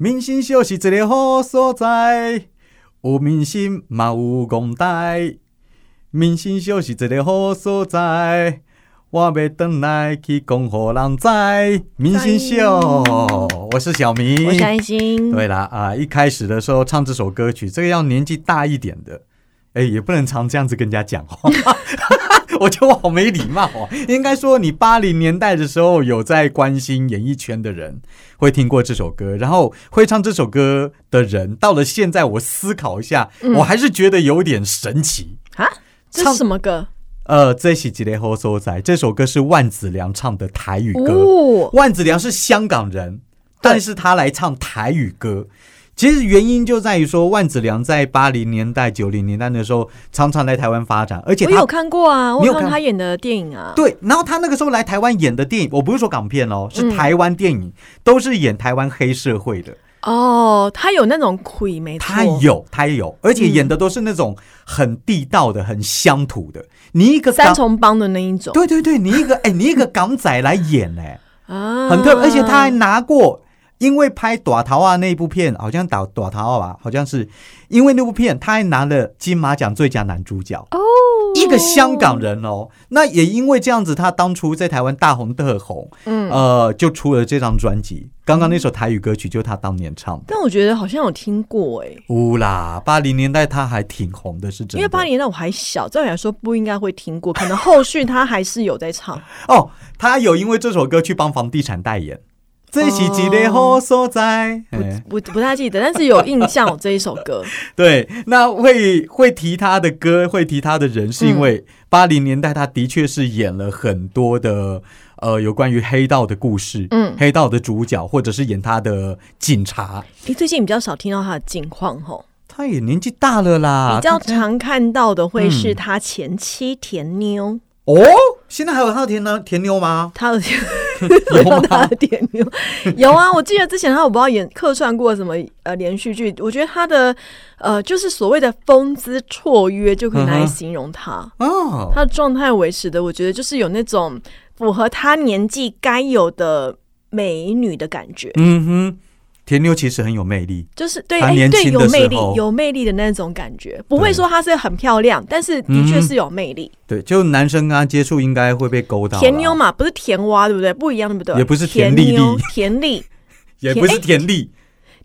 民生小是一个好所在，有明星嘛有公台。明星秀是一个好所在，我要回来去讲互人知。明星秀，我是小明，我是安心。对啦，啊，一开始的时候唱这首歌曲，这个要年纪大一点的，哎，也不能常这样子跟人家讲话。我觉得我好没礼貌哦。应该说，你八零年代的时候有在关心演艺圈的人，会听过这首歌，然后会唱这首歌的人，到了现在，我思考一下，我还是觉得有点神奇啊。这是什么歌？呃，这是几雷后所在。这首歌是万梓良唱的台语歌。万梓良是香港人，但是他来唱台语歌。其实原因就在于说，万梓良在八零年代、九零年代的时候，常常来台湾发展，而且我有看过啊，我有看他演的电影啊。对，然后他那个时候来台湾演的电影，我不是说港片哦，是台湾电影，都是演台湾黑社会的。哦，他有那种鬼没？他有，他有，而且演的都是那种很地道的、很乡土的。你一个三重帮的那一种，对对对，你一个哎，你一个港仔来演哎，啊，很特，而且他还拿过。因为拍《短桃啊》那部片，好像打《短桃啊》吧，好像是因为那部片，他还拿了金马奖最佳男主角哦，一个香港人哦。那也因为这样子，他当初在台湾大红特红，嗯，呃，就出了这张专辑。刚刚那首台语歌曲就是他当年唱的。但我觉得好像有听过哎，乌啦，八零年代他还挺红的，是真的。因为八零年代我还小，照理来说不应该会听过，可能后续他还是有在唱 哦。他有因为这首歌去帮房地产代言。这是几个好所在？不不不太记得，但是有印象这一首歌。对，那会会提他的歌，会提他的人，是因为八零年代他的确是演了很多的呃有关于黑道的故事，嗯，黑道的主角，或者是演他的警察。你最近比较少听到他的近况吼，他也年纪大了啦。比较常看到的会是他前妻甜妞。哦，现在还有他的甜呢甜妞吗？他的 甜。有他的点牛，有啊！我记得之前他我不知道演客串过什么呃连续剧，我觉得他的呃就是所谓的风姿绰约就可以拿来形容他哦，他的状态维持的，我觉得就是有那种符合他年纪该有的美女的感觉。嗯哼。甜妞其实很有魅力，就是对哎对有魅力有魅力的那种感觉，不会说她是很漂亮，但是的确是有魅力。对，就男生跟她接触应该会被勾到。甜妞嘛，不是甜蛙，对不对？不一样，对不对？也不是甜丽丽，甜丽，也不是甜丽。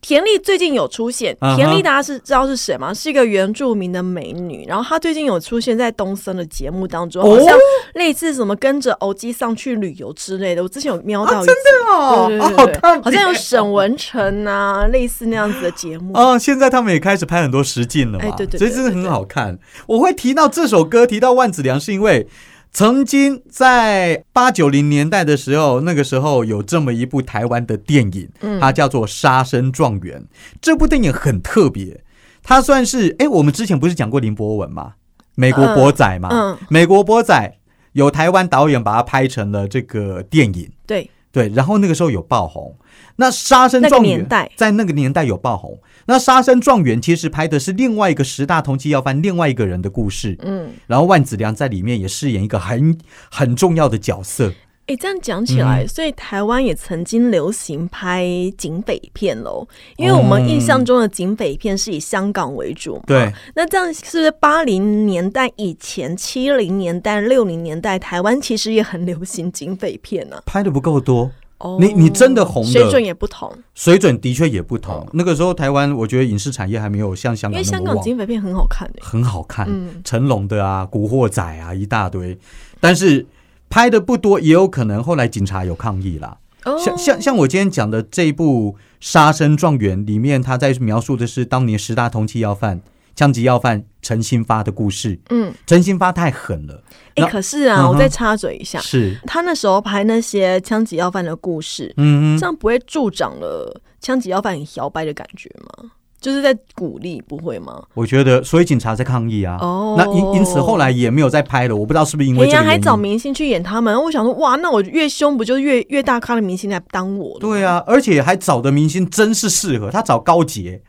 田丽最近有出现，田丽大家是知道是谁吗？是一个原住民的美女，然后她最近有出现在东森的节目当中，好像类似什么跟着欧基上去旅游之类的。我之前有瞄到，真的哦，对对对，好像有沈文成啊，类似那样子的节目啊。现在他们也开始拍很多实境了嘛，对对，所以真的很好看。我会提到这首歌，提到万梓良，是因为。曾经在八九零年代的时候，那个时候有这么一部台湾的电影，它叫做《杀生状元》。这部电影很特别，它算是哎，我们之前不是讲过林博文吗？美国博仔嘛，美国博仔有台湾导演把它拍成了这个电影。对对，然后那个时候有爆红。那《杀生状元》在那个年代有爆红。那《杀生状元》其实拍的是另外一个十大通缉要犯另外一个人的故事，嗯，然后万梓良在里面也饰演一个很很重要的角色。哎，这样讲起来，所以台湾也曾经流行拍警匪片喽。因为我们印象中的警匪片是以香港为主，对。那这样是不是八零年代以前、七零年代、六零年代，台湾其实也很流行警匪片呢？拍的不够多。你你真的红的水准也不同，水准的确也不同。那个时候台湾，我觉得影视产业还没有像香港因为香港警匪片很好看的，很好看，嗯成龙的啊，古惑仔啊一大堆，但是拍的不多，也有可能后来警察有抗议啦。像像像我今天讲的这一部《杀生状元》里面，他在描述的是当年十大通缉要犯。枪击要犯陈新发的故事，嗯，陈新发太狠了。哎，可是啊，我再插嘴一下，是他那时候拍那些枪击要犯的故事，嗯，这样不会助长了枪击要犯很摇摆的感觉吗？就是在鼓励，不会吗？我觉得，所以警察在抗议啊。哦，那因因此后来也没有再拍了。我不知道是不是因为这样，还找明星去演他们。我想说，哇，那我越凶，不就越越大咖的明星来当我？对啊，而且还找的明星真是适合他找高杰。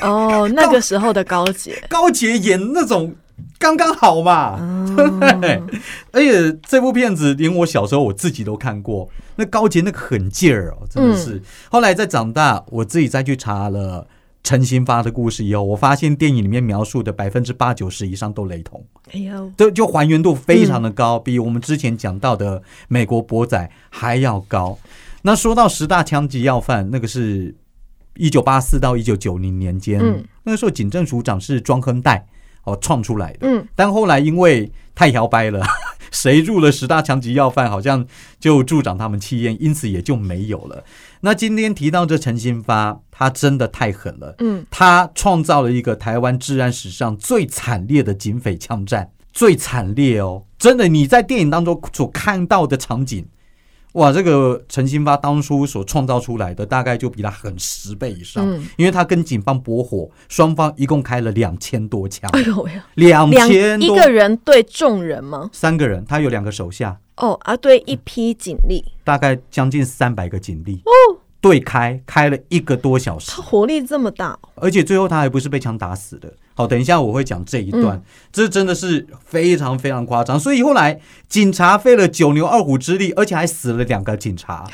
哦，那个时候的高洁，高洁演那种刚刚好嘛。对，而且这部片子连我小时候我自己都看过，那高洁那个狠劲儿哦，真的是。后来再长大，我自己再去查了陈新发的故事以后，我发现电影里面描述的百分之八九十以上都雷同。哎呦，就就还原度非常的高，比我们之前讲到的美国博仔还要高。那说到十大枪击要犯，那个是一九八四到一九九零年间，那个时候警政署长是庄亨代哦创出来的。嗯，但后来因为太摇摆了，谁入了十大枪击要犯，好像就助长他们气焰，因此也就没有了。那今天提到这陈新发，他真的太狠了。嗯，他创造了一个台湾治安史上最惨烈的警匪枪战，最惨烈哦！真的，你在电影当中所看到的场景。哇，这个陈新发当初所创造出来的，大概就比他狠十倍以上，因为他跟警方搏火，双方一共开了两千多枪。哎呦呀，两千一个人对众人吗？三个人，他有两个手下。哦啊，对一批警力，大概将近三百个警力。哦。对开开了一个多小时，他火力这么大，而且最后他还不是被枪打死的。好，等一下我会讲这一段，这真的是非常非常夸张。所以后来警察费了九牛二虎之力，而且还死了两个警察。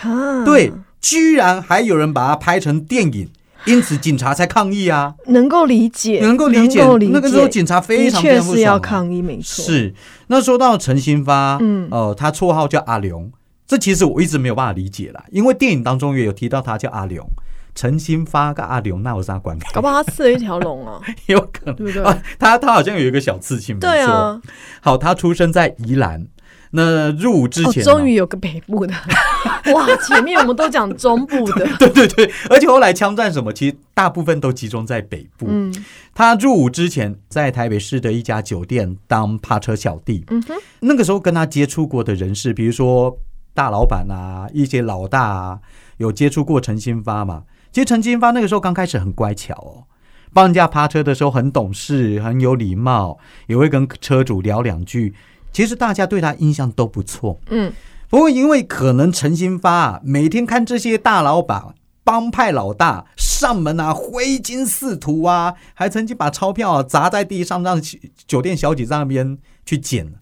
对，居然还有人把它拍成电影，因此警察才抗议啊。能够理解，能够理解。那个时候警察非常非常是要抗议，没错。是那说到陈新发，嗯，呃，他绰号叫阿龙。这其实我一直没有办法理解啦，因为电影当中也有提到他叫阿龙，陈新发跟阿龙那有啥关系？搞不好他刺了一条龙啊，有可能对不对？他他好像有一个小刺青，对啊。好，他出生在宜兰，那入伍之前终于有个北部的，哇！前面我们都讲中部的，对对对，而且后来枪战什么，其实大部分都集中在北部。嗯，他入伍之前在台北市的一家酒店当趴车小弟，嗯哼，那个时候跟他接触过的人士，比如说。大老板啊，一些老大啊，有接触过陈新发嘛？其实陈新发那个时候刚开始很乖巧哦，帮人家趴车的时候很懂事，很有礼貌，也会跟车主聊两句。其实大家对他印象都不错。嗯，不过因为可能陈新发每天看这些大老板、帮派老大上门啊，挥金似土啊，还曾经把钞票砸在地上，让酒店小姐在那边。去捡，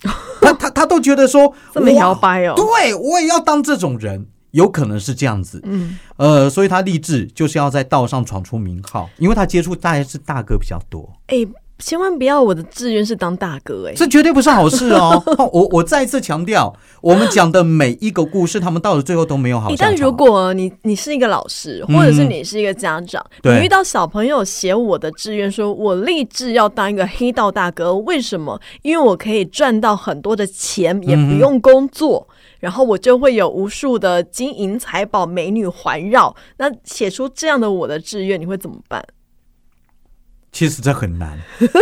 他都觉得说这么摇摆哦，对我也要当这种人，有可能是这样子，嗯，呃，所以他立志就是要在道上闯出名号，因为他接触大概是大哥比较多，哎。千万不要，我的志愿是当大哥哎，这绝对不是好事哦！我我再次强调，我们讲的每一个故事，他们到了最后都没有好。但如果你你是一个老师，或者是你是一个家长，你遇到小朋友写我的志愿，说我立志要当一个黑道大哥，为什么？因为我可以赚到很多的钱，也不用工作，然后我就会有无数的金银财宝、美女环绕。那写出这样的我的志愿，你会怎么办？其实这很难，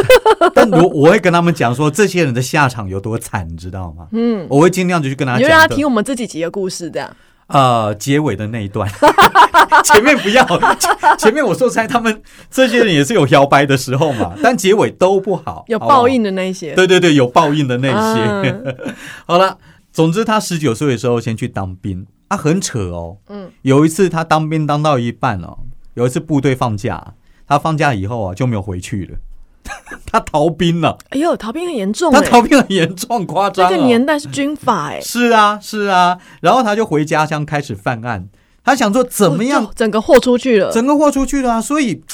但我我会跟他们讲说，这些人的下场有多惨，你知道吗？嗯，我会尽量就去跟他讲，让他听我们这几集的故事，这样。呃，结尾的那一段，前面不要，前面我说猜他们这些人也是有摇摆的时候嘛，但结尾都不好，有报应的那些。对对对，有报应的那些。好了，总之他十九岁的时候先去当兵，啊，很扯哦。嗯，有一次他当兵当到一半哦，有一次部队放假。他放假以后啊就没有回去了，他逃兵了。哎呦，逃兵很严重，他逃兵很严重，夸张。这个年代是军法哎。是啊，是啊。然后他就回家乡开始犯案，他想说怎么样，整个豁出去了，整个豁出去了啊。所以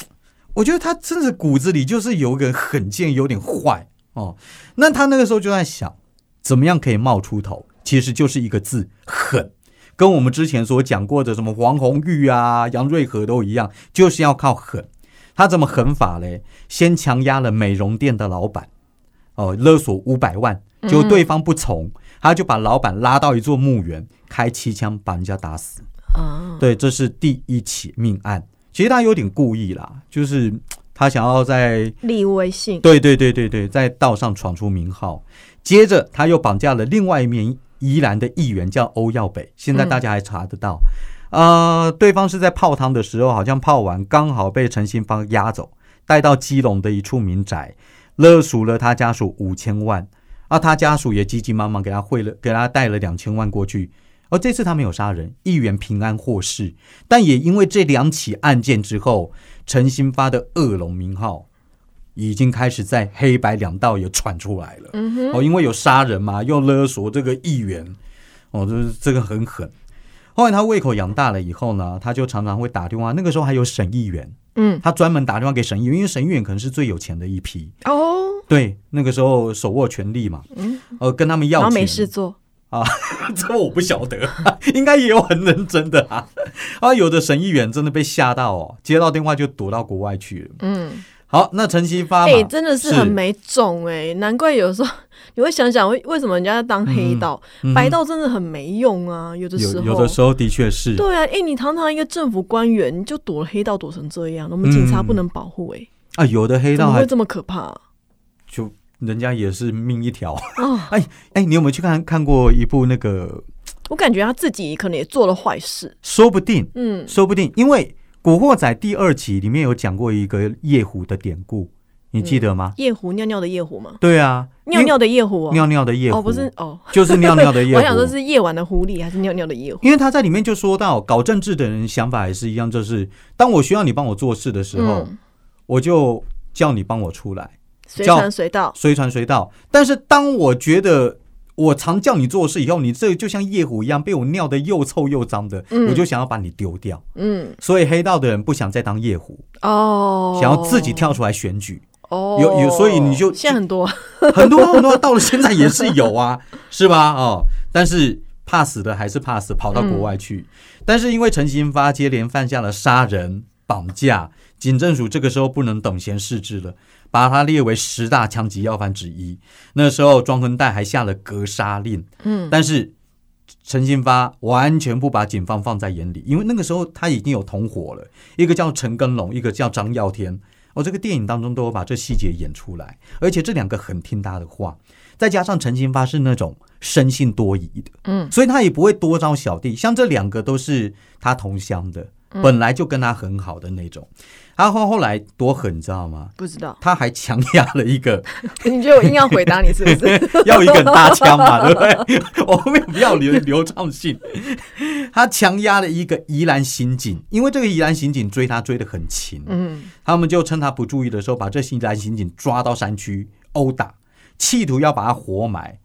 我觉得他真的骨子里就是有个狠劲，有点坏哦。那他那个时候就在想，怎么样可以冒出头？其实就是一个字，狠。跟我们之前所讲过的什么黄红玉啊、杨瑞和都一样，就是要靠狠。他怎么狠法嘞？先强压了美容店的老板，哦，勒索五百万，就对方不从，他就把老板拉到一座墓园，开七枪把人家打死。啊，对，这是第一起命案。其实他有点故意啦，就是他想要在立威信。对对对对对，在道上闯出名号。接着他又绑架了另外一名宜兰的议员，叫欧耀北，现在大家还查得到。呃，对方是在泡汤的时候，好像泡完刚好被陈新芳押走，带到基隆的一处民宅，勒赎了他家属五千万，而他家属也急急忙忙给他汇了，给他带了两千万过去。而这次他没有杀人，议员平安获释，但也因为这两起案件之后，陈新发的恶龙名号已经开始在黑白两道也传出来了。嗯哼，哦，因为有杀人嘛，又勒索这个议员，哦，就是这个很狠。后来他胃口养大了以后呢，他就常常会打电话。那个时候还有省议员，嗯，他专门打电话给省议员，因为省议员可能是最有钱的一批。哦，对，那个时候手握权力嘛，嗯，呃，跟他们要钱。然后没事做啊，这我不晓得，应该也有很认真的啊。啊，有的省议员真的被吓到哦，接到电话就躲到国外去了。嗯，好，那陈其发嘛，哎、真的是很没种哎、难怪有时候你会想想为 为什么人家要当黑道，嗯白道真的很没用啊，有的时候。有有的时候的确是，对啊，哎、你堂堂一个政府官员，你就躲了黑道躲成这样，我们警察不能保护哎、啊，有的黑道还会这么可怕、啊？就人家也是命一条。哦，哎，你有没有去看看过一部那个？我感觉他自己可能也做了坏事。说不定，嗯，说不定，因为《古惑仔》第二集里面有讲过一个夜壶的典故，你记得吗？夜壶尿尿的夜壶吗？对啊，尿尿的夜壶哦，尿尿的夜壶，哦，不是哦，就是尿尿的夜壶。我想说是夜晚的狐狸还是尿尿的夜壶？因为他在里面就说到，搞政治的人想法还是一样，就是当我需要你帮我做事的时候，嗯，我就叫你帮我出来，随传随到。随传随到。但是当我觉得我常叫你做事以后，你这就像夜壶一样被我尿得又臭又脏的，嗯我就想要把你丢掉。嗯，所以黑道的人不想再当夜壶，哦，想要自己跳出来选举。哦，有有所以你就现在 很多，很多很多到了现在也是有啊，是吧？哦，但是怕死的还是怕死，跑到国外去。但是因为陈新发接连犯下了杀人、绑架，警政署这个时候不能等闲视之了，把他列为十大枪击要犯之一。那时候庄恒岱还下了格杀令，嗯，但是陈新发完全不把警方放在眼里，因为那个时候他已经有同伙了，一个叫陈根龙，一个叫张耀天。哦，这个电影当中都有把这细节演出来，而且这两个很听他的话，再加上陈新发是那种生性多疑的，嗯，所以他也不会多招小弟。像这两个都是他同乡的，嗯本来就跟他很好的那种。他后后来多狠，你知道吗？不知道。他还强压了一个 你觉得我硬要回答你是不是？要一个很大枪嘛，对不对？我们不要流流畅性。他强压了一个宜兰刑警，因为这个宜兰刑警追他追得很勤，嗯，他们就趁他不注意的时候，把这宜兰刑警抓到山区殴打，企图要把他活埋。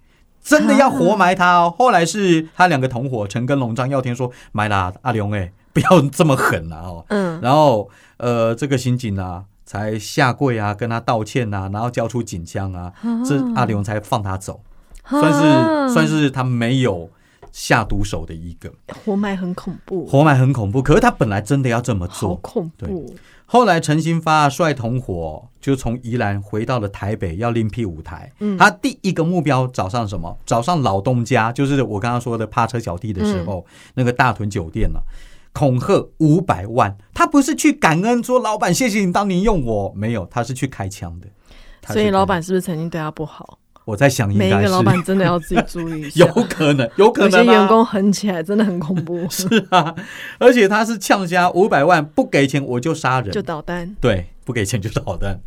真的要活埋他哦！后来是他两个同伙陈根龙、张耀天说：“埋啦，阿龙哎，不要这么狠了哦。”嗯，然后呃，这个刑警啊，才下跪啊，跟他道歉啊，然后交出警枪啊，这阿龙才放他走，算是算是他没有下毒手的一个。活埋很恐怖，活埋很恐怖，可是他本来真的要这么好做。恐怖。后来陈新发率同伙就从宜兰回到了台北，要另辟舞台。嗯他第一个目标找上什么？找上老东家，就是我刚刚说的趴车小弟的时候，嗯那个大屯酒店了、恐吓五百万。他不是去感恩说老板谢谢你当年用我，没有，他是去开枪的。所以老板是不是曾经对他不好？我在想应该是每一个老板真的要自己注意一下。有可能，有可能、啊、些员工狠起来真的很恐怖，是啊，而且他是呛虾五百万，不给钱我就杀人，就捣蛋。对，不给钱就捣蛋。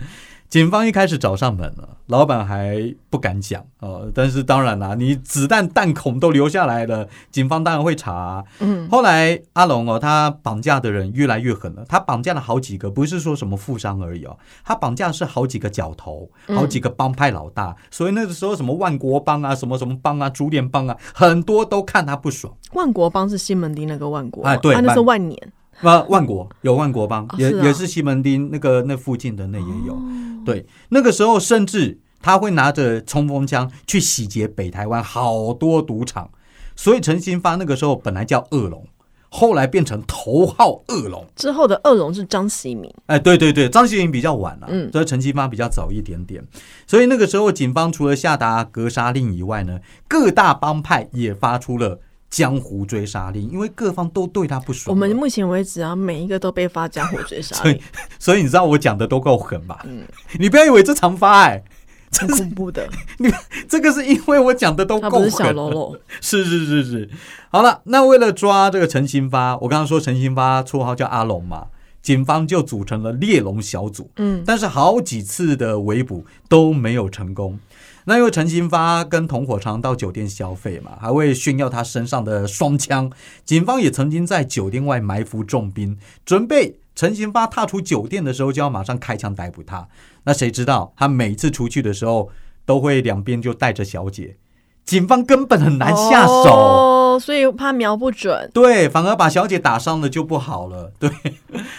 警方一开始找上门了，老板还不敢讲呃，但是当然啦，你子弹弹孔都留下来了，警方当然会查啊、嗯，后来阿龙哦，他绑架的人越来越狠了，他绑架了好几个，不是说什么富商而已哦，他绑架是好几个角头，嗯好几个帮派老大，所以那个时候什么万国帮啊，什么什么帮啊，竹联帮啊，很多都看他不爽。万国帮是西门町那个万国，哎对啊，那是万万年。啊，万国有万国帮，也、也是西门町那个那附近的那也有。哦对，那个时候甚至他会拿着冲锋枪去洗劫北台湾好多赌场，所以陈新发那个时候本来叫恶龙，后来变成头号恶龙。之后的恶龙是张喜明，哎，对对对，张喜明比较晚了、嗯所以陈新发比较早一点点。所以那个时候，警方除了下达格杀令以外呢，各大帮派也发出了江湖追杀令，因为各方都对他不爽。我们目前为止啊，每一个都被发江湖追杀 所以令，所以你知道我讲的都够狠吧？嗯你不要以为这常发哎、很恐怖的。你这个是因为我讲的都够狠了。小喽啰，是是是是，好了，那为了抓这个陈新发，我刚刚说陈新发绰号叫阿龙嘛，警方就组成了猎龙小组，嗯，但是好几次的围捕都没有成功。那因为陈新发跟同伙常到酒店消费嘛，还会炫耀他身上的双枪。警方也曾经在酒店外埋伏重兵，准备陈新发踏出酒店的时候就要马上开枪逮捕他。那谁知道他每次出去的时候都会两边就带着小姐，警方根本很难下手。哦，所以怕瞄不准。对，反而把小姐打伤了就不好了。对，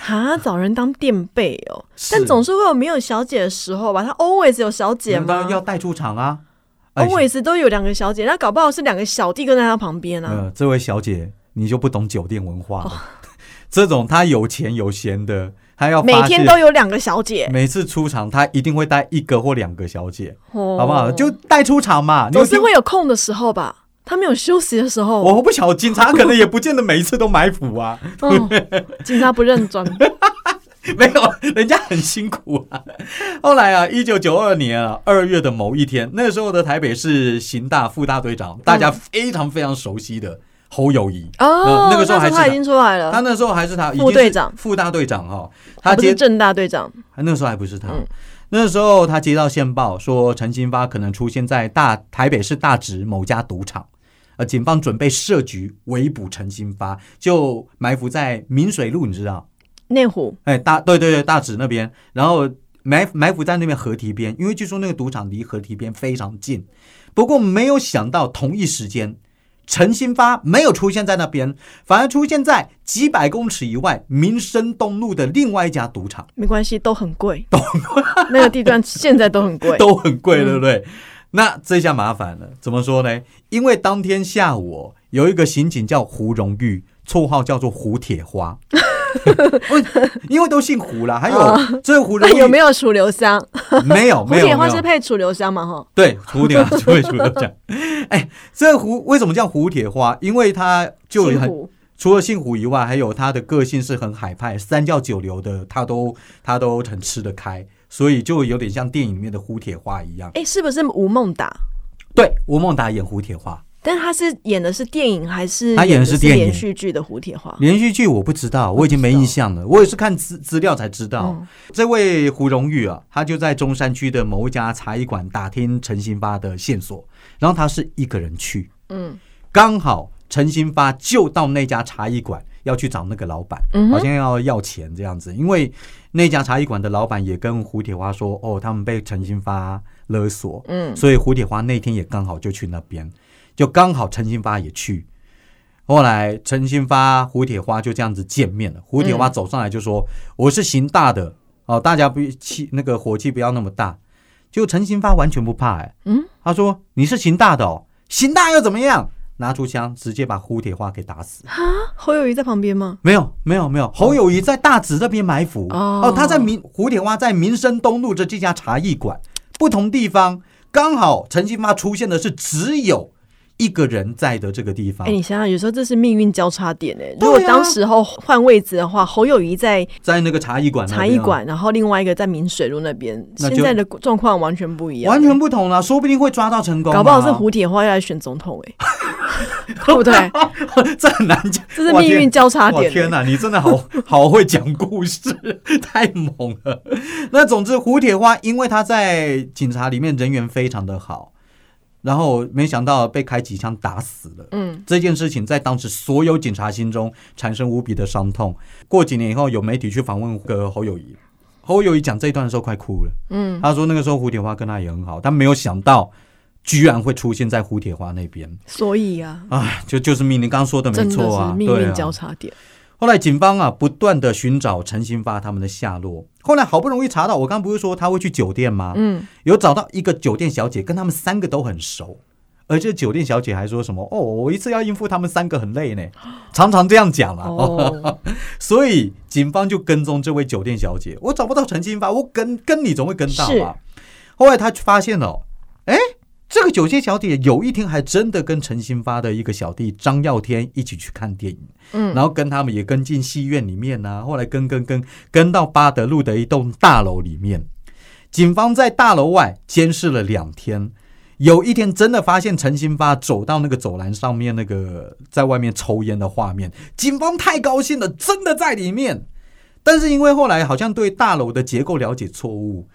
啊，找人当垫背哦，是但总是会有没有小姐的时候吧？他 always 有小姐吗要带出场啊。哎？always 都有两个小姐，那搞不好是两个小弟跟在他旁边啊。呃，这位小姐，你就不懂酒店文化了。哦 这种他有钱有闲的，他要每天都有两个小姐，每次出场，他一定会带一个或两个小姐，好好不好？就带出场嘛。你总是会有空的时候吧？他没有休息的时候，我不晓得，警察 可能也不见得每一次都埋伏啊。哦，警察不认真。没有，人家很辛苦啊。后来啊，一九九二年啊二月的某一天，那时候的台北市刑大副大队长，大家非常非常熟悉的侯友谊。哦呃，那个时候还是他他已经出来了，他那时候还是他副队长副大队长哈，他是正大队长。那时候还不是他。嗯那时候他接到线报说陈新发可能出现在大台北市大直某家赌场，呃，警方准备设局围捕陈新发，就埋伏在明水路，你知道？内湖哎，大对对对，大直那边，然后埋埋伏在那边河堤边，因为据说那个赌场离河堤边非常近。不过没有想到同一时间，陈新发没有出现在那边，反而出现在几百公尺以外民生东路的另外一家赌场，没关系，都很贵，都那个地段现在都很贵。都很贵，对不对？那这下麻烦了，怎么说呢？因为当天下午哦有一个刑警叫胡荣玉，绰号叫做胡铁花。因为都姓胡啦，还有、这个胡有没有楚留香？没有 胡铁花没有没有是配楚留香嘛？哈，对，蝴蝶花就会除了讲，哎，这个胡为什么叫胡铁花？因为他就很除了姓胡以外，还有他的个性是很海派，三教九流的，他都他都很吃得开，所以就有点像电影里面的胡铁花一样。哎，是不是吴孟达？对，吴孟达演胡铁花，但他是演的是电影还是他演的是是电影连续剧的胡铁花？连续剧我不知道，我已经没印象了，我也是看资资料才知道。嗯这位胡荣玉啊，他就在中山区的某一家茶艺馆打听陈新发的线索，然后他是一个人去。嗯，刚好陈新发就到那家茶艺馆要去找那个老板，嗯好像要要钱这样子。因为那家茶艺馆的老板也跟胡铁花说，哦，他们被陈新发勒索，嗯所以胡铁花那天也刚好就去那边，就刚好陈新发也去。后来陈新发、胡铁花就这样子见面了。胡铁花走上来就说：“我是刑大的哦，大家不气那个火气不要那么大。”就陈新发完全不怕、哎，嗯，他说：“你是刑大的哦，刑大又怎么样？”拿出枪直接把胡铁花给打死。啊侯友谊在旁边吗？没有，没有，没有。侯友谊在大直这边埋伏哦哦，他在民胡铁花在民生东路的这家茶艺馆，不同地方刚好陈新发出现的是只有一个人在的这个地方。哎、，你想想，有时候这是命运交叉点哎、如果当时候换位置的话，侯友谊在在那个茶艺馆茶艺馆，然后另外一个在明水路那边，那现在的状况完全不一样，完全不同了，说不定会抓到成功啊，搞不好是胡铁花要来选总统哎、对不对？这很难讲，这是命运交叉点、欸。天哪，你真的好 好会讲故事，太猛了。那总之，胡铁花因为他在警察里面人缘非常的好，然后没想到被开几枪打死了。嗯，这件事情在当时所有警察心中产生无比的伤痛。过几年以后，有媒体去访问个侯友谊，侯友谊讲这一段的时候快哭了。嗯，他说那个时候胡铁花跟他也很好，但没有想到居然会出现在胡铁花那边。所以啊，啊，就就是命，令刚刚说的没错啊，是命运对啊交叉点。后来警方啊不断的寻找陈新发他们的下落，后来好不容易查到，我刚刚不是说他会去酒店吗？嗯，有找到一个酒店小姐，跟他们三个都很熟，而这酒店小姐还说什么哦，我一次要应付他们三个很累呢，常常这样讲啊。哦，所以警方就跟踪这位酒店小姐，我找不到陈新发，我跟跟你总会跟到吧？后来他发现哦，哎，这个酒店小姐有一天还真的跟陈新发的一个小弟张耀天一起去看电影。嗯，然后跟他们也跟进戏院里面呢、后来跟跟跟跟到巴德路的一栋大楼里面，警方在大楼外监视了两天。有一天真的发现陈新发走到那个走廊上面，那个在外面抽烟的画面，警方太高兴了，真的在里面。但是因为后来好像对大楼的结构了解错误，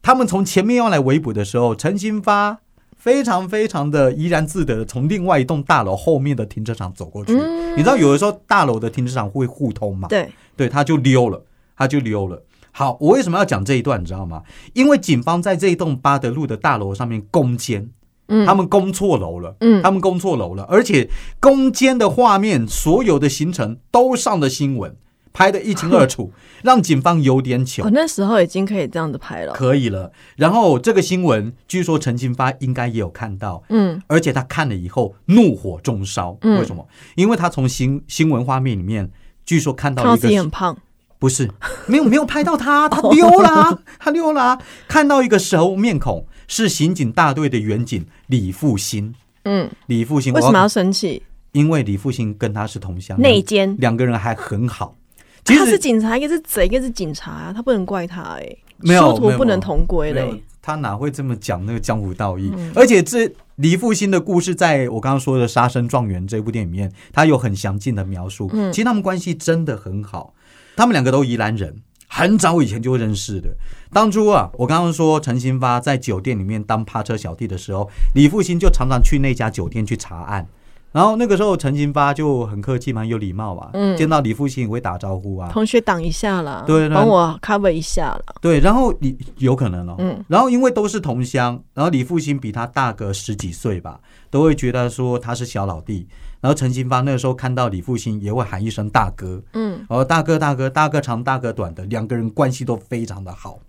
他们从前面要来围捕的时候，陈新发非常非常的怡然自得的从另外一栋大楼后面的停车场走过去。嗯你知道有的时候大楼的停车场会互通嘛？对，对，他就溜了，他就溜了。好，我为什么要讲这一段，你知道吗？因为警方在这一栋巴德路的大楼上面攻坚，嗯他们攻错楼了，嗯他们攻错楼了，而且攻坚的画面，所有的行程都上了新闻，拍得一清二楚，让警方有点糗我。那时候已经可以这样子拍了。可以了，然后这个新闻，据说陈金发应该也有看到，嗯而且他看了以后怒火中烧。嗯为什么？因为他从新新闻画面里面，据说看到一个自己很胖，不是没有没有拍到他，他溜啦，他溜啦，看到一个熟面孔，是刑警大队的员警李复兴。嗯，李复兴为什么要生气？因为李复兴跟他是同乡，内奸，两个人还很好。其他是警察，一个是贼，一个是警察啊，他不能怪他哎、没有殊途不能同归嘞。他哪会这么讲那个江湖道义？嗯而且这李复兴的故事，在我刚刚说的《杀生状元》这部电影里面，他有很详尽的描述。嗯其实他们关系真的很好，他们两个都宜兰人，很早以前就认识的。当初啊，我刚刚说陈新发在酒店里面当趴车小弟的时候，李复兴就常常去那家酒店去查案。然后那个时候，陈新发就很客气，蛮有礼貌啊，嗯见到李复兴也会打招呼啊。同学挡一下了，对对帮我 cover 一下了。对，然后你有可能哦，嗯然后因为都是同乡，然后李复兴比他大个十几岁吧，都会觉得说他是小老弟。然后陈新发那个时候看到李复兴，也会喊一声大哥，嗯，然后大哥大哥大哥长大哥短的，两个人关系都非常的好。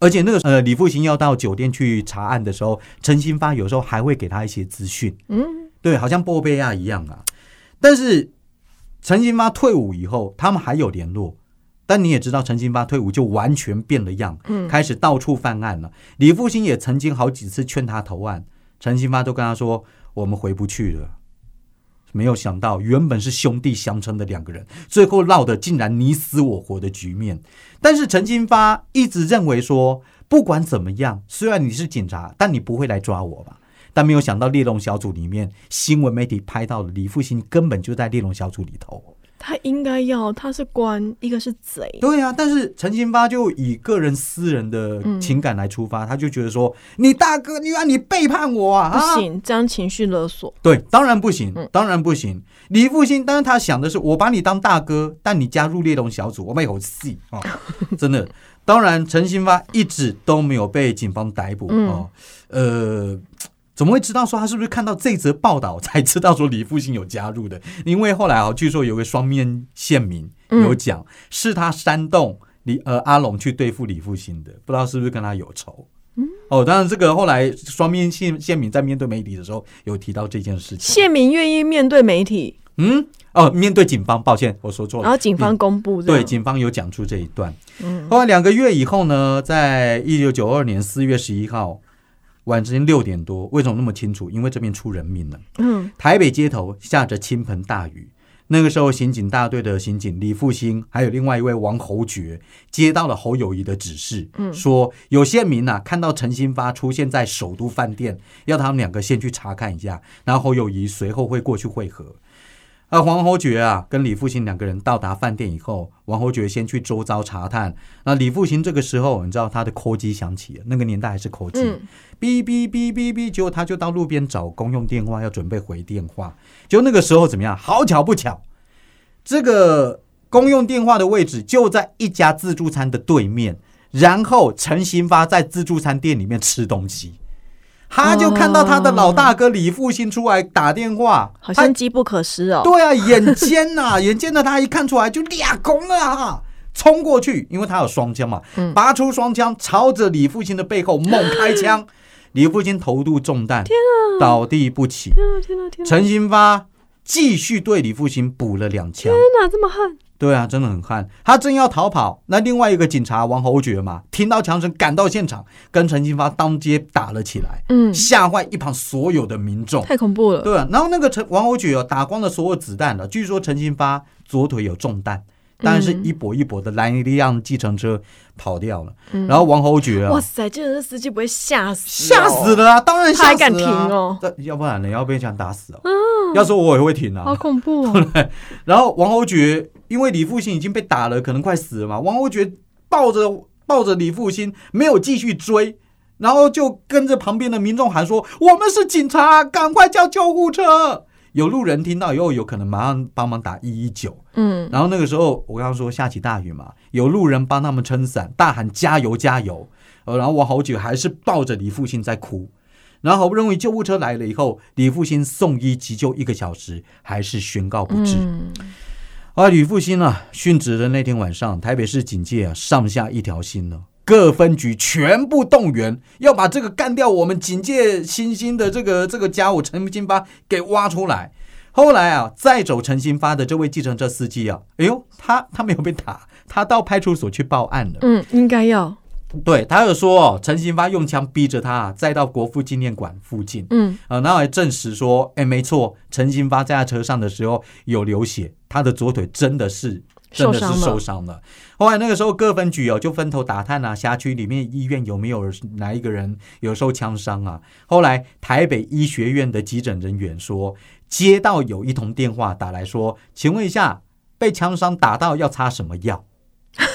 而且那个呃，李复兴要到酒店去查案的时候，陈新发有时候还会给他一些资讯，嗯，对，好像波贝亚一样啊。但是陈金发退伍以后，他们还有联络。但你也知道，陈金发退伍就完全变了样，嗯开始到处犯案了。李复兴也曾经好几次劝他投案，陈金发都跟他说：“我们回不去了。”没有想到，原本是兄弟相称的两个人，最后闹得竟然你死我活的局面。但是陈金发一直认为说，不管怎么样，虽然你是警察，但你不会来抓我吧？但没有想到猎龙小组里面，新闻媒体拍到了李复兴根本就在猎龙小组里头。他应该要，他是官，一个是贼。对啊，但是陈新发就以个人私人的情感来出发，他就觉得说，你大哥，你让你背叛我啊！啊不行，这样情绪勒索。对，当然不行嗯，当然不行。李复兴，当然他想的是，我把你当大哥，但你加入猎龙小组，我们有戏啊！真的。当然，陈新发一直都没有被警方逮捕嗯哦。呃，怎么会知道说他是不是看到这则报道才知道说李复兴有加入的？因为后来啊，据说有个双面县民嗯有讲，是他煽动李呃阿龙去对付李复兴的，不知道是不是跟他有仇。哦，当然，这个后来双面县县民在面对媒体的时候有提到这件事情。县民愿意面对媒体，嗯，哦，面对警方，抱歉，我说错了。然后警方公布对警方有讲出这一段。嗯后来两个月以后呢，在一九九二年四月十一号晚间六点多，为什么那么清楚？因为这边出人命了。嗯台北街头下着倾盆大雨。那个时候，刑警大队的刑警李复兴，还有另外一位王侯爵，接到了侯友谊的指示，嗯说有县民呐、看到陈新发出现在首都饭店，要他们两个先去查看一下，然后侯友谊随后会过去会合。而王侯爵啊，跟李复兴两个人到达饭店以后，王侯爵先去周遭查探。那李复兴这个时候，你知道他的扣机响起了，那个年代还是扣机，嗯哔哔哔哔哔，结果他就到路边找公用电话，要准备回电话。就那个时候怎么样？好巧不巧，这个公用电话的位置就在一家自助餐的对面。然后陈新发在自助餐店里面吃东西，他就看到他的老大哥李复兴出来打电话，好像机不可失哦。对啊，眼尖呐、眼尖的他一看出来就俩公了啊，冲过去，因为他有双枪嘛，嗯拔出双枪朝着李复兴的背后猛开枪，李复兴头部中弹，倒地不起。天啊天啊天啊！陈新发继续对李复兴补了两枪。天哪，这么悍！对啊，真的很悍。他正要逃跑，那另外一个警察王侯爵嘛，听到枪声赶到现场，跟陈新发当街打了起来，嗯，吓坏一旁所有的民众。太恐怖了。对啊，然后那个陈王侯爵哦，打光了所有子弹了。据说陈新发左腿有中弹，但是一跛一跛的拦一辆计程车跑掉了。然后王侯爵啊哇，塞，这人司机不会吓死？吓死！了啊！当然吓死了、还敢停哦这要不然呢？要被枪打死哦。要说我也会停啊好啊。恐怖哦！然后王侯爵因为李复兴已经被打了，可能快死了嘛，王侯爵抱着抱着李复兴没有继续追。然后就跟着旁边的民众喊说：“我们是警察，赶快叫救护车！”有路人听到以后，有可能马上帮忙打一一九。嗯，然后那个时候，我刚刚说下起大雨嘛，有路人帮他们撑伞，大喊加油加油。呃，然后我好久还是抱着李复兴在哭。然后好不容易救护车来了以后，李复兴送医急救一个小时，还是宣告不治。嗯啊，吕复兴啊，殉职的那天晚上，台北市警界啊，上下一条心了，各分局全部动员，要把这个干掉我们警界新兴的这个这个家伙陈金发给挖出来。后来啊，再走陈新发的这位计程车司机啊，哎呦，他他没有被打，他到派出所去报案了。嗯，应该要，对他有说哦，陈新发用枪逼着他再到国父纪念馆附近。嗯啊，然后还证实说，哎，没错，陈新发在他车上的时候有流血，他的左腿真的是真的是受伤了。后来那个时候各分局哦就分头打探啊，辖区里面医院有没有哪一个人有受枪伤啊？后来台北医学院的急诊人员说，接到有一通电话打来说，请问一下，被枪伤打到要擦什么药？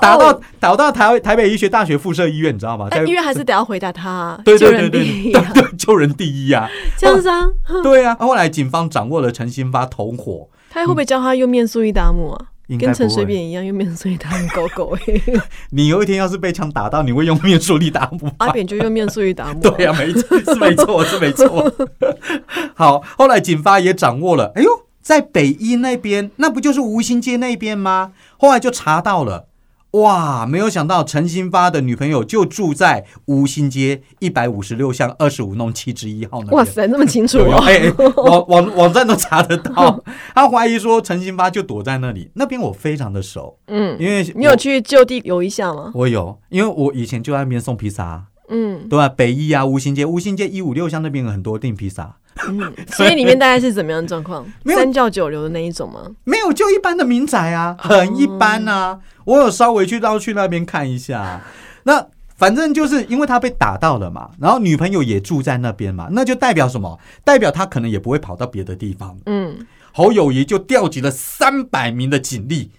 打到打到台台北医学大学附设医院，你知道吗？医院还是得要回答他，对对对对对对，救人第一啊！枪伤，对啊，后来警方掌握了陈新发同伙，他会不会教他用面素一达姆啊？跟陈水。扁一样用面素一达姆搞狗欸，你有一天要是被枪打到，你会用面术力打不阿扁就用面素一达姆。对啊，没错，是没错，是没错。好，后来警方也掌握了，哎呦，在北一那边，那不就是吴兴街那边吗？后来就查到了。哇！没有想到陈新发的女朋友就住在吴兴街一百五十六巷二十五弄七之一号那边。哇塞，那么清楚对啊，哦！哎、哎 网网网站都查得到。他怀疑说陈新发就躲在那里，那边我非常的熟，嗯，因为你有去就地游一下吗？我？我有，因为我以前就在那边送披萨，嗯对吧、北一啊，吴兴街，吴兴街一五六巷那边有很多订披萨，嗯，所以里面大概是怎么样的状况？没有三教九流的那一种吗？没有就一般的民宅啊，很一般啊。我有稍微去到去那边看一下，那。反正就是因为他被打到了嘛，然后女朋友也住在那边嘛，那就代表什么？代表他可能也不会跑到别的地方。嗯，侯友谊就调集了三百名的警力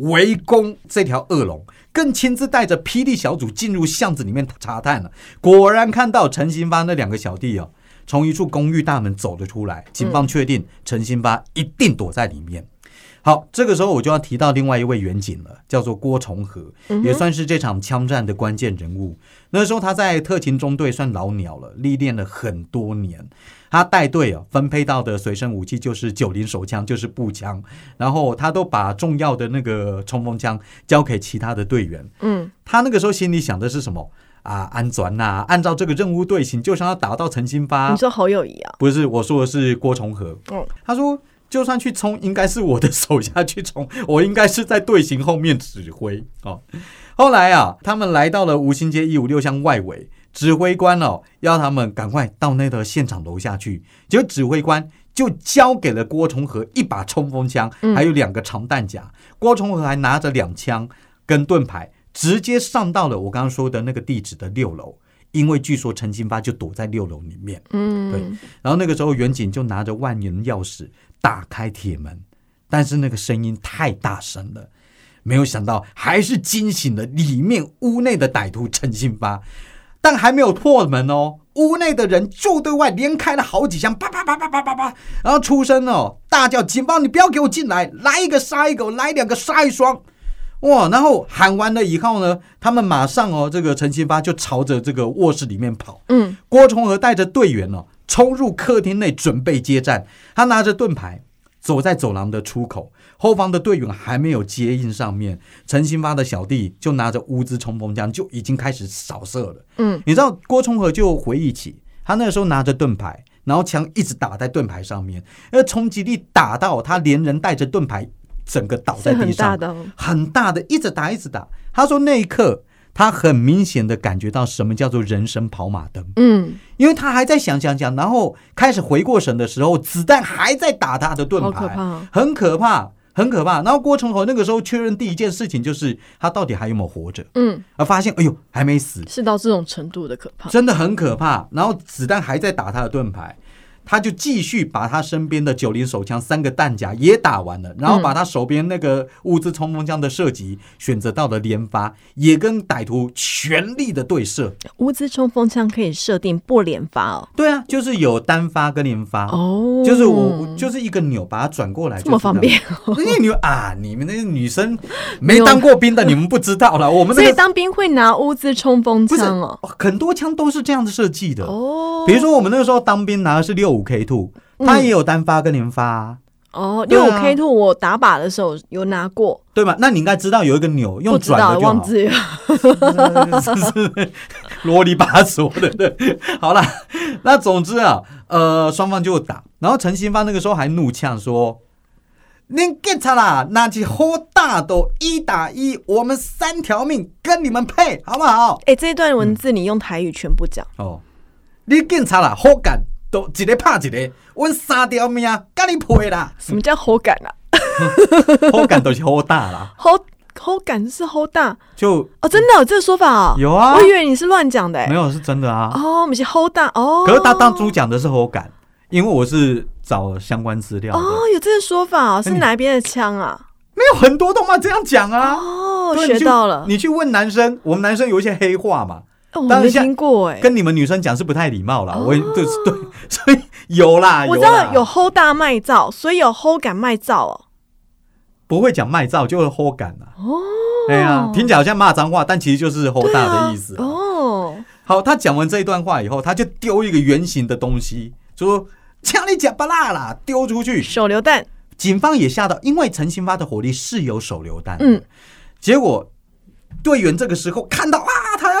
围攻这条恶龙，更亲自带着霹雳小组进入巷子里面查探了。果然看到陈兴发那两个小弟哦，从一处公寓大门走了出来。警方确定陈兴发一定躲在里面。好，这个时候我就要提到另外一位远景了，叫做郭崇和，也算是这场枪战的关键人物。那时候他在特勤中队算老鸟了，历练了很多年。他带队啊，分配到的随身武器就是九零手枪，就是步枪，然后他都把重要的那个冲锋枪交给其他的队员。嗯，他那个时候心里想的是什么啊？安转呐、按照这个任务队形，就像要打到陈新发你。说侯友谊啊？不是，我说的是郭崇和。嗯他说，就算去冲，应该是我的手下去冲，我应该是在队形后面指挥哦。后来啊，他们来到了吴兴街一五六巷外围，指挥官哦要他们赶快到那个现场楼下去，结果指挥官就交给了郭崇和一把冲锋枪，还有两个长弹夹。郭崇和还拿着两枪跟盾牌，直接上到了我刚刚说的那个地址的六楼。因为据说陈金发就躲在六楼里面，嗯，对然后那个时候，远景就拿着万能钥匙打开铁门，但是那个声音太大声了，没有想到还是惊醒了里面屋内的歹徒陈新发。但还没有破门哦，屋内的人就对外连开了好几枪，叭叭叭叭叭叭叭，然后出声哦，大叫：“警方，你不要给我进来！来一个杀一个，来两个杀一双。”哇！然后喊完了以后呢，他们马上哦，这个陈新发就朝着这个卧室里面跑。嗯，郭崇和带着队员哦，冲入客厅内准备接战。他拿着盾牌走在走廊的出口，后方的队员还没有接应上面，陈新发的小弟就拿着乌兹冲锋枪就已经开始扫射了。嗯，你知道郭崇和就回忆起他那个时候拿着盾牌，然后枪一直打在盾牌上面，那冲击力打到他连人带着盾牌整个倒在地上，很大的哦。很大的，一直打一直打。他说那一刻他很明显的感觉到什么叫做人生跑马灯。嗯，因为他还在想想想，然后开始回过神的时候，子弹还在打他的盾好牌，可怕哦。很可怕，很可怕。然后郭崇和那个时候确认第一件事情就是他到底还有没有活着，嗯，而发现哎呦还没死，是到这种程度的可怕。真的很可怕。然后子弹还在打他的盾牌，他就继续把他身边的九零手枪三个弹夹也打完了，然后把他手边那个物资冲锋枪的射击选择到了连发，也跟歹徒全力的对射。物资冲锋枪可以设定不连发哦。对啊，就是有单发跟连发。哦，就是我就是一个钮把它转过来，这么方便。因为你啊，你们那些女生没当过兵的，你们不知道了。我们所以当兵会拿物资冲锋枪哦，很多枪都是这样子设计的哦。比如说我们那个时候当兵拿的是六五。五 K two，他也有单发跟连发哦。六五 K two 我打靶的时候有拿过，对吧？那你应该知道有一个钮用转的就忘记了，啰里吧嗦的。对，好了，那总之啊，呃，双方就打，然后陈新芳那个时候还怒呛说：“您警察啦，那起好大都一打一，我们三条命跟你们配，好不好？”哎，这一段文字你用台语全部讲哦。你警察啦，好干。都一个怕一个，阮三条命甲你配啦！什么叫好感啊？好感都是好大啦，好好感是好大，就哦，真的有这个说法哦？有啊，我以为你是乱讲的，没有是真的啊。哦，我们是好大哦。可是他当初讲的是好感，因为我是找相关资料。哦，有这个说法，是哪边的枪啊？没有很多动漫这样讲啊。哦，学到了。你去问男生，我们男生有一些黑话嘛。我没听过哎，跟你们女生讲是不太礼貌啦。我对对，所以有啦，我知道有 hold 大卖照，所以有 hold 感卖照哦。不会讲卖照，就是 hold 感啊。哦，对啊，听起来好像骂脏话，但其实就是 hold 大的意思。哦，好，他讲完这一段话以后，他就丢一个圆形的东西，说枪你假不辣啦，丢出去。手榴弹。警方也吓到，因为陈新发的火力是有手榴弹。嗯，结果。队员这个时候看到啊，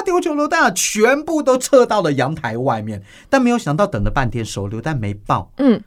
他丢手榴弹啊，全部都撤到了阳台外面。但没有想到，等了半天，手榴弹没爆。嗯，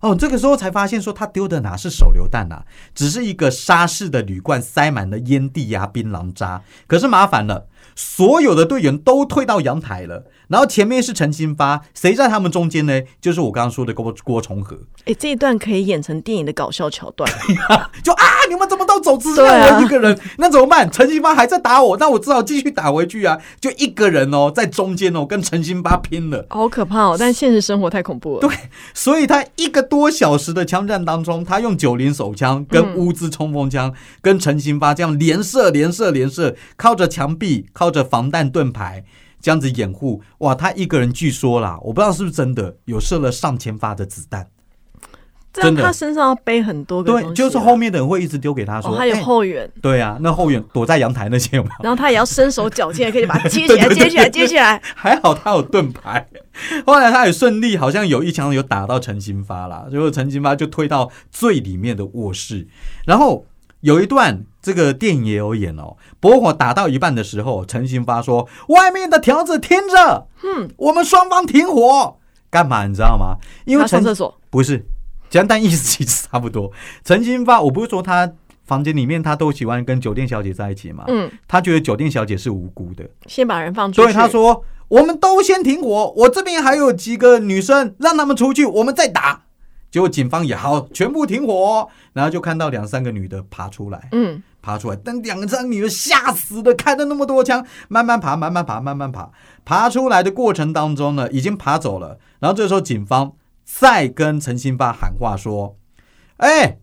哦，这个时候才发现说，他丢的哪是手榴弹啊，只是一个沙式的铝罐，塞满了烟蒂呀、槟榔渣。可是麻烦了，所有的队员都退到阳台了。然后前面是陈新发，谁在他们中间呢？就是我刚刚说的郭郭重和。哎，这一段可以演成电影的搞笑桥段。就啊，你们怎么都走，只剩我一个人，那怎么办？陈新发还在打我，那我只好继续打回去啊！就一个人哦，在中间哦，跟陈新发拼了，好可怕哦！但现实生活太恐怖了。对，所以他一个多小时的枪战当中，他用九零手枪跟乌兹冲锋枪跟陈新发这样连射、连射、连射，靠着墙壁，靠着防弹盾牌。这样子掩护哇！他一个人据说啦，我不知道是不是真的，有射了上千发的子弹。真的，他身上要背很多个对，就是后面的人会一直丢给他说，他有后援。对啊，那后援躲在阳台那些有没有？然后他也要伸手脚进来，可以把它 接起来，接起来，接起来。还好他有盾牌。后来他也顺利，好像有一枪有打到陈新发啦，结果陈新发就推到最里面的卧室，然后。有一段这个电影也有演哦，博火打到一半的时候，陈新发说：“外面的条子听着，嗯，我们双方停火，干嘛？你知道吗？因为上厕所不是，简单意思其实差不多。陈新发，我不是说他房间里面他都喜欢跟酒店小姐在一起嘛，嗯，他觉得酒店小姐是无辜的，先把人放出去。对，他说我们都先停火，我这边还有几个女生，让他们出去，我们再打。”结果警方也好，全部停火，然后就看到两三个女的爬出来，嗯，爬出来，但两三个女的吓死的，开了那么多枪，慢慢爬，慢慢爬，慢慢爬，爬出来的过程当中呢，已经爬走了。然后这时候警方再跟陈新发喊话说：“哎，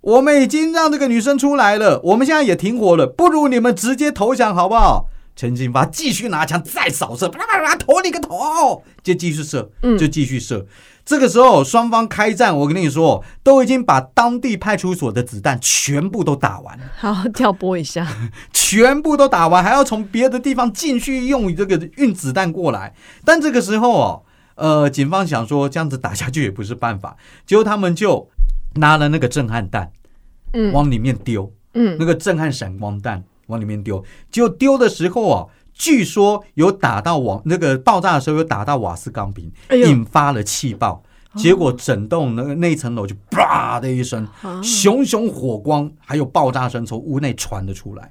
我们已经让这个女生出来了，我们现在也停火了，不如你们直接投降好不好？”陈新发继续拿枪再扫射，啪啪啪，投你个头，就继续射，就继续射。这个时候双方开战，我跟你说，都已经把当地派出所的子弹全部都打完了。好，跳拨一下，全部都打完，还要从别的地方继续用这个运子弹过来。但这个时候哦，呃，警方想说这样子打下去也不是办法，结果他们就拿了那个震撼弹，嗯，往里面丢，嗯，那个震撼闪光弹。往里面丢，就丢的时候啊，据说有打到瓦，那个爆炸的时候有打到瓦斯钢瓶，引发了气爆，结果整栋那个那层楼就啪的一声，熊熊火光，还有爆炸声从屋内传了出来。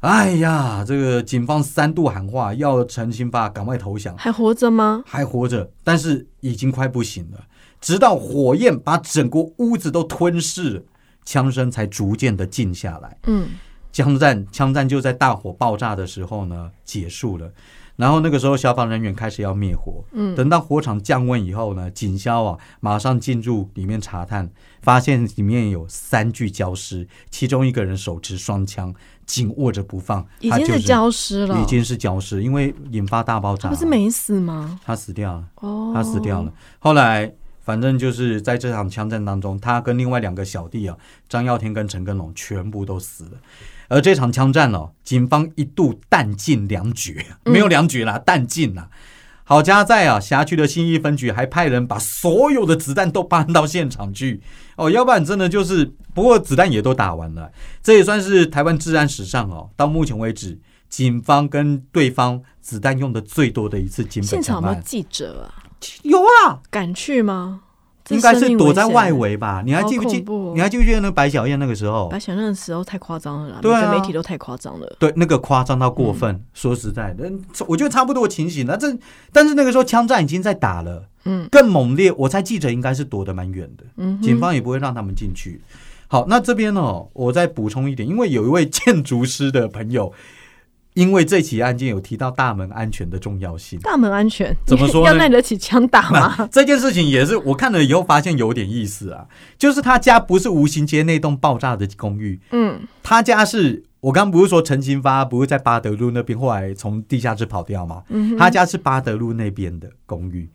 哎呀，这个警方三度喊话，要陈新发赶快投降。还活着吗？还活着，但是已经快不行了。直到火焰把整个屋子都吞噬了，枪声才逐渐的静下来。嗯。枪战，枪战就在大火爆炸的时候呢结束了。然后那个时候消防人员开始要灭火，嗯等到火场降温以后呢，警消啊马上进入里面查探，发现里面有三具焦尸，其中一个人手持双枪，紧握着不放，已经是经焦尸了，已经是焦尸，因为引发大爆炸，他不是没死吗？他死掉了。哦，他死掉了。后来反正就是在这场枪战当中，他跟另外两个小弟啊，张耀天跟陈根龙全部都死了。而这场枪战哦，警方一度弹尽粮绝，没有粮绝啦，弹尽啦。好家在啊，辖区的新一分局还派人把所有的子弹都搬到现场去哦，要不然真的就是，不过子弹也都打完了，这也算是台湾治安史上哦，到目前为止，警方跟对方子弹用的最多的一次警现本枪案。场有没有记者啊？有啊，敢去吗？这应该是躲在外。围吧？你还记不记你还记不记得那个白小燕那个时候白？小燕的时候太夸张了啦，对啊媒体都太夸张了。对，那个夸张到过分。说实在的，我觉得差不多情形。那这但是那个时候枪战已经在打了，嗯更猛烈。我猜记者应该是躲得蛮远的，嗯，警方也不会让他们进去。好，那这边呢，我再补充一点，因为有一位建筑师的朋友，因为这起案件有提到大门安全的重要性。大门安全怎么说呢要耐得起枪打吗？这件事情也是我看了以后发现有点意思啊，就是他家不是吴兴街那栋爆炸的公寓，嗯他家是我刚不是说陈金发不是在巴德路那边，后来从地下室跑掉吗？嗯，他家是巴德路那边的公寓。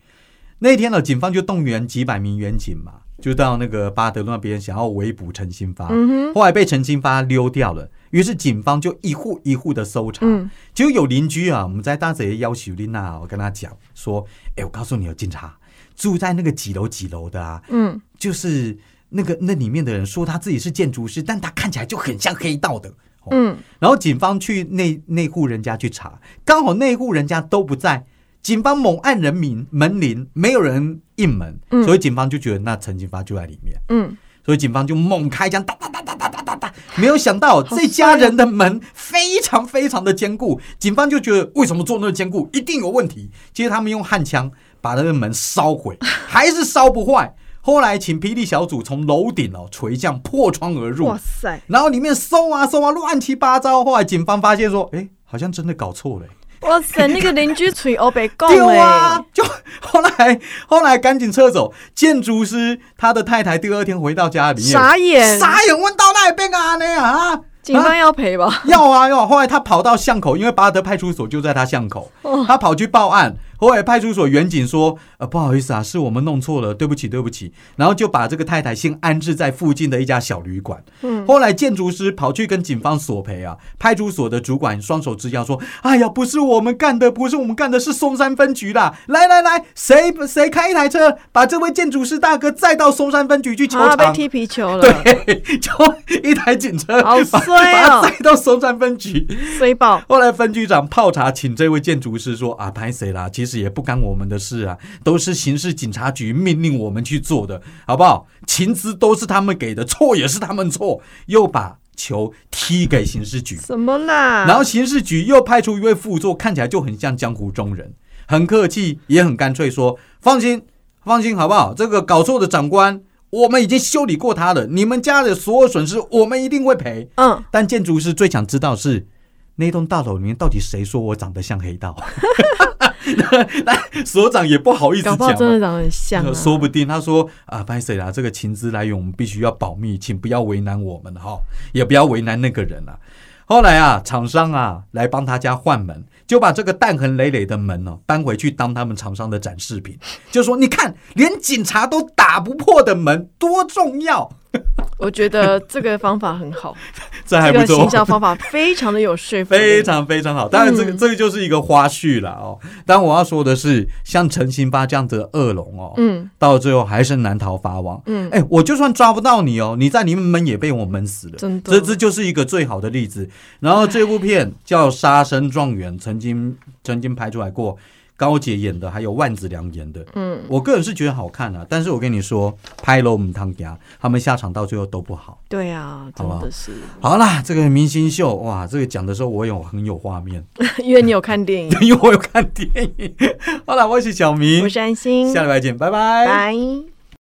那天呢，警方就动员几百名员警嘛，就到那个巴德路那边想要围捕陈新发。后来被陈新发溜掉了，于是警方就一户一户的搜查。嗯结果有邻居啊，我们在大嘴要求丽娜，我跟他讲说：“哎、我告诉你有警察住在那个几楼几楼的啊，嗯就是那个那里面的人说他自己是建筑师，但他看起来就很像黑道的。哦嗯，然后警方去那那户人家去查，刚好那户人家都不在，警方猛按人名门铃，没有人应门，嗯所以警方就觉得那陈金发就在里面，嗯，所以警方就猛开枪，哒哒哒哒哒哒哒哒，没有想到好这家人的门非常非常的坚固，警方就觉得为什么做那么坚固，一定有问题。接着他们用焊枪把那个门烧毁，还是烧不坏。后来请霹雳小组从楼顶哦垂降破窗而入哇，塞，然后里面搜啊搜啊，乱七八糟。后来警方发现说，哎，好像真的搞错了。哇塞，那个邻居嘴欧北讲丢啊哎，！就后来后来赶紧撤走。建筑师他的太太第二天回到家里面，傻眼，傻眼，问到那边啊那啊，警方要赔吧？要啊要啊。后来他跑到巷口，因为巴德派出所就在他巷口，哦他跑去报案。后来派出所员警说：“呃，不好意思啊，是我们弄错了，对不起，对不起。”然后就把这个太太先安置在附近的一家小旅馆。嗯后来建筑师跑去跟警方索赔啊，派出所的主管双手支腰说：“哎呀，不是我们干的，不是我们干的，是松山分局啦！来来来，谁谁开一台车，把这位建筑师大哥载到松山分局去求啊，被。踢皮球了，对，就一台警车好把衰哦把他载到松山分局。衰爆，后来分局长泡茶，请这位建筑师说：“啊，拍谁啦？其实也不干我们的事啊，都是刑事警察局命令我们去做的，好不好？情资都是他们给的，错也是他们错。”又把球踢给刑事局，什么啦？然后刑事局又派出一位副座，看起来就很像江湖中人，很客气也很干脆说：“放心，放心，好不好？这个搞错的长官，我们已经修理过他了，你们家的所有损失，我们一定会赔。”嗯，但建筑师最想知道是那栋大楼里面到底谁说我长得像黑道？那所长也不好意思讲真的长得很像啊。说不定他说啊，拍谁啦？这个情资来源我们必须要保密，请不要为难我们哈，也不要为难那个人啊。后来啊，厂商啊来帮他家换门，就把这个弹痕累累的门哦搬回去当他们厂商的展示品，就说你看，连警察都打不破的门多重要，我觉得这个方法很好，这还不个行。销方法非常的有说服力，非常非常好，当然这个、嗯这个就是一个花絮了哦。但我要说的是，像陈新发这样子的恶龙哦，嗯到最后还是难逃法网。嗯，哎、我就算抓不到你哦，你在里面闷也被我闷死了。真的这这就是一个最好的例子。然后这部片叫《杀生状元》，曾经曾经拍出来过，高姐演的，还有万梓良演的。嗯，我个人是觉得好看啊，但是我跟你说，拍了我们汤家，他们下场到最后都不好。对啊，真的是，好啦，这个明星秀哇，这个讲的时候我有很有画面。因为你有看电影。因为我有看电影。好了，我是小明我，是安心，下礼拜见，拜拜。拜。